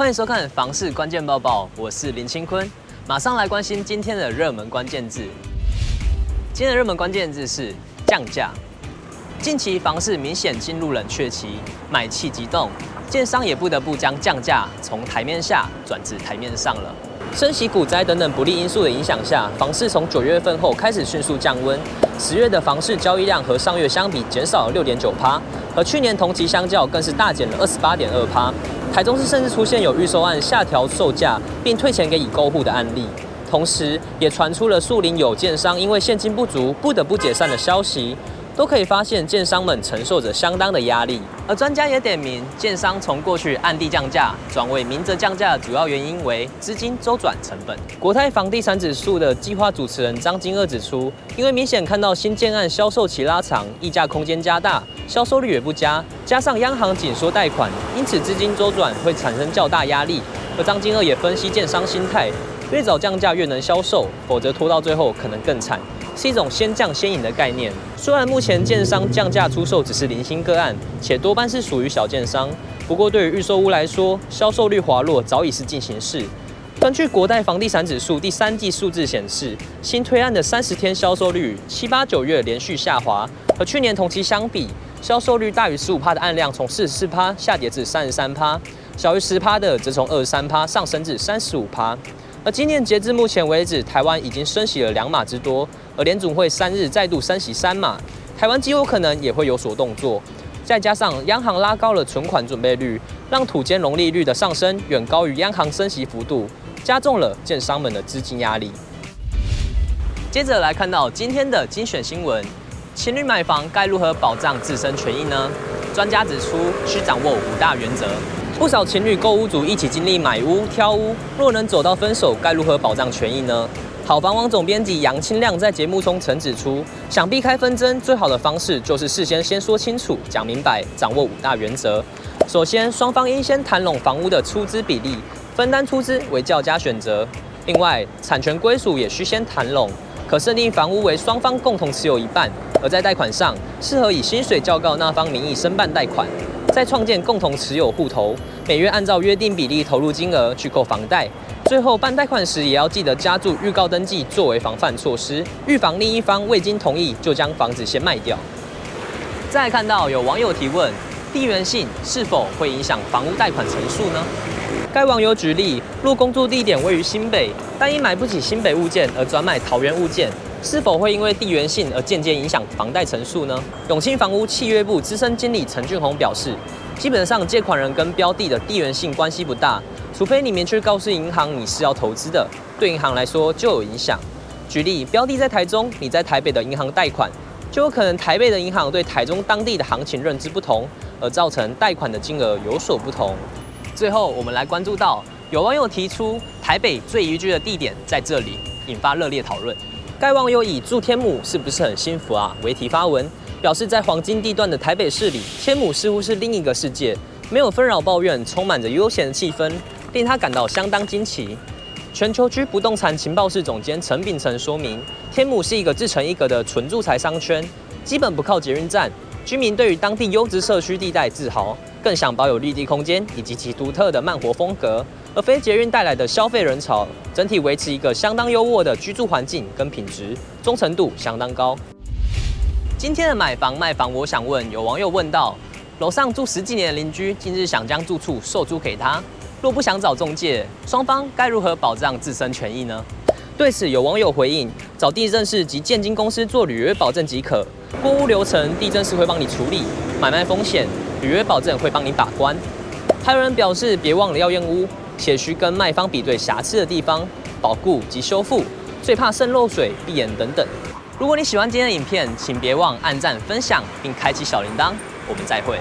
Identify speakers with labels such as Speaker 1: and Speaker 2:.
Speaker 1: 欢迎收看房市关键报报，我是林清坤，马上来关心今天的热门关键字。今天的热门关键字是降价。近期房市明显进入冷却期，买气急冻，建商也不得不将降价从台面下转至台面上了。升息、股灾等等不利因素的影响下，房市从九月份后开始迅速降温。十月的房市交易量和上月相比减少了六点九趴，和去年同期相较更是大减了二十八点二趴。台中市甚至出现有预售案下调售价并退钱给已购户的案例，同时也传出了树林有建商因为现金不足不得不解散的消息。都可以发现，建商们承受着相当的压力，而专家也点名，建商从过去暗地降价转为明着降价的主要原因为资金周转成本。国泰房地产指数的计划主持人张金二指出，因为明显看到新建案销售期拉长，溢价空间加大，销售率也不佳，加上央行紧缩贷款，因此资金周转会产生较大压力。而张金二也分析建商心态，越早降价越能销售，否则拖到最后可能更惨。是一种先降先赢的概念。虽然目前建商降价出售只是零星个案，且多半是属于小建商，不过对于预售屋来说，销售率滑落早已是进行式。根据国泰房地产指数第三季数字显示，新推案的三十天销售率七八九月连续下滑，和去年同期相比，销售率大于十五趴的案量从四十四趴下跌至三十三趴，小于十趴的则从二十三趴上升至三十五趴。而今年截至目前为止，台湾已经升息了两码之多，而联总会三日再度升息三码，台湾极有可能也会有所动作。再加上央行拉高了存款准备率，让土建融利率的上升远高于央行升息幅度，加重了建商们的资金压力。接着来看到今天的精选新闻：情侣买房该如何保障自身权益呢？专家指出，需掌握五大原则。不少情侣购屋族一起经历买屋、挑屋，若能走到分手，该如何保障权益呢？好房网总编辑杨清亮在节目中曾指出，想避开纷争，最好的方式就是事先先说清楚、讲明白，掌握五大原则。首先，双方应先谈拢房屋的出资比例，分担出资为较佳选择。另外，产权归属也需先谈拢，可设定房屋为双方共同持有一半，而在贷款上，适合以薪水较高那方名义申办贷款。再创建共同持有户头，每月按照约定比例投入金额去扣房贷。最后办贷款时，也要记得加注预告登记作为防范措施，预防另一方未经同意就将房子先卖掉。再看到有网友提问：地缘性是否会影响房屋贷款成数呢？该网友举例，若工作地点位于新北，但因买不起新北物件而转买桃园物件。是否会因为地缘性而间接影响房贷成数呢？永庆房屋契约部资深经理陈俊宏表示，基本上借款人跟标的的地缘性关系不大，除非你明确告诉银行你是要投资的，对银行来说就有影响。举例，标的在台中，你在台北的银行贷款，就有可能台北的银行对台中当地的行情认知不同，而造成贷款的金额有所不同。最后，我们来关注到有网友提出台北最宜居的地点在这里，引发热烈讨论。该网友以住天母是不是很幸福啊为题发文，表示在黄金地段的台北市里，天母似乎是另一个世界，没有纷扰抱怨，充满着悠闲的气氛，令他感到相当惊奇。全球居不动产情报室总监陈秉承说明，天母是一个自成一格的纯住宅商圈，基本不靠捷运站，居民对于当地优质社区地带自豪，更想保有绿地空间以及其独特的慢活风格。而非捷运带来的消费人潮，整体维持一个相当优渥的居住环境跟品质，忠诚度相当高。今天的买房卖房，我想问，有网友问到，楼上住十几年的邻居，近日想将住处售租给他，若不想找中介，双方该如何保障自身权益呢？对此，有网友回应，找地政士及建经公司做履约保证即可，过户流程地政士会帮你处理，买卖风险履约保证会帮你把关。还有人表示，别忘了要验屋。且需跟卖方比对瑕疵的地方，保固及修复，最怕渗漏水、闭眼等等。如果你喜欢今天的影片，请别忘按赞、分享并开启小铃铛。我们再会。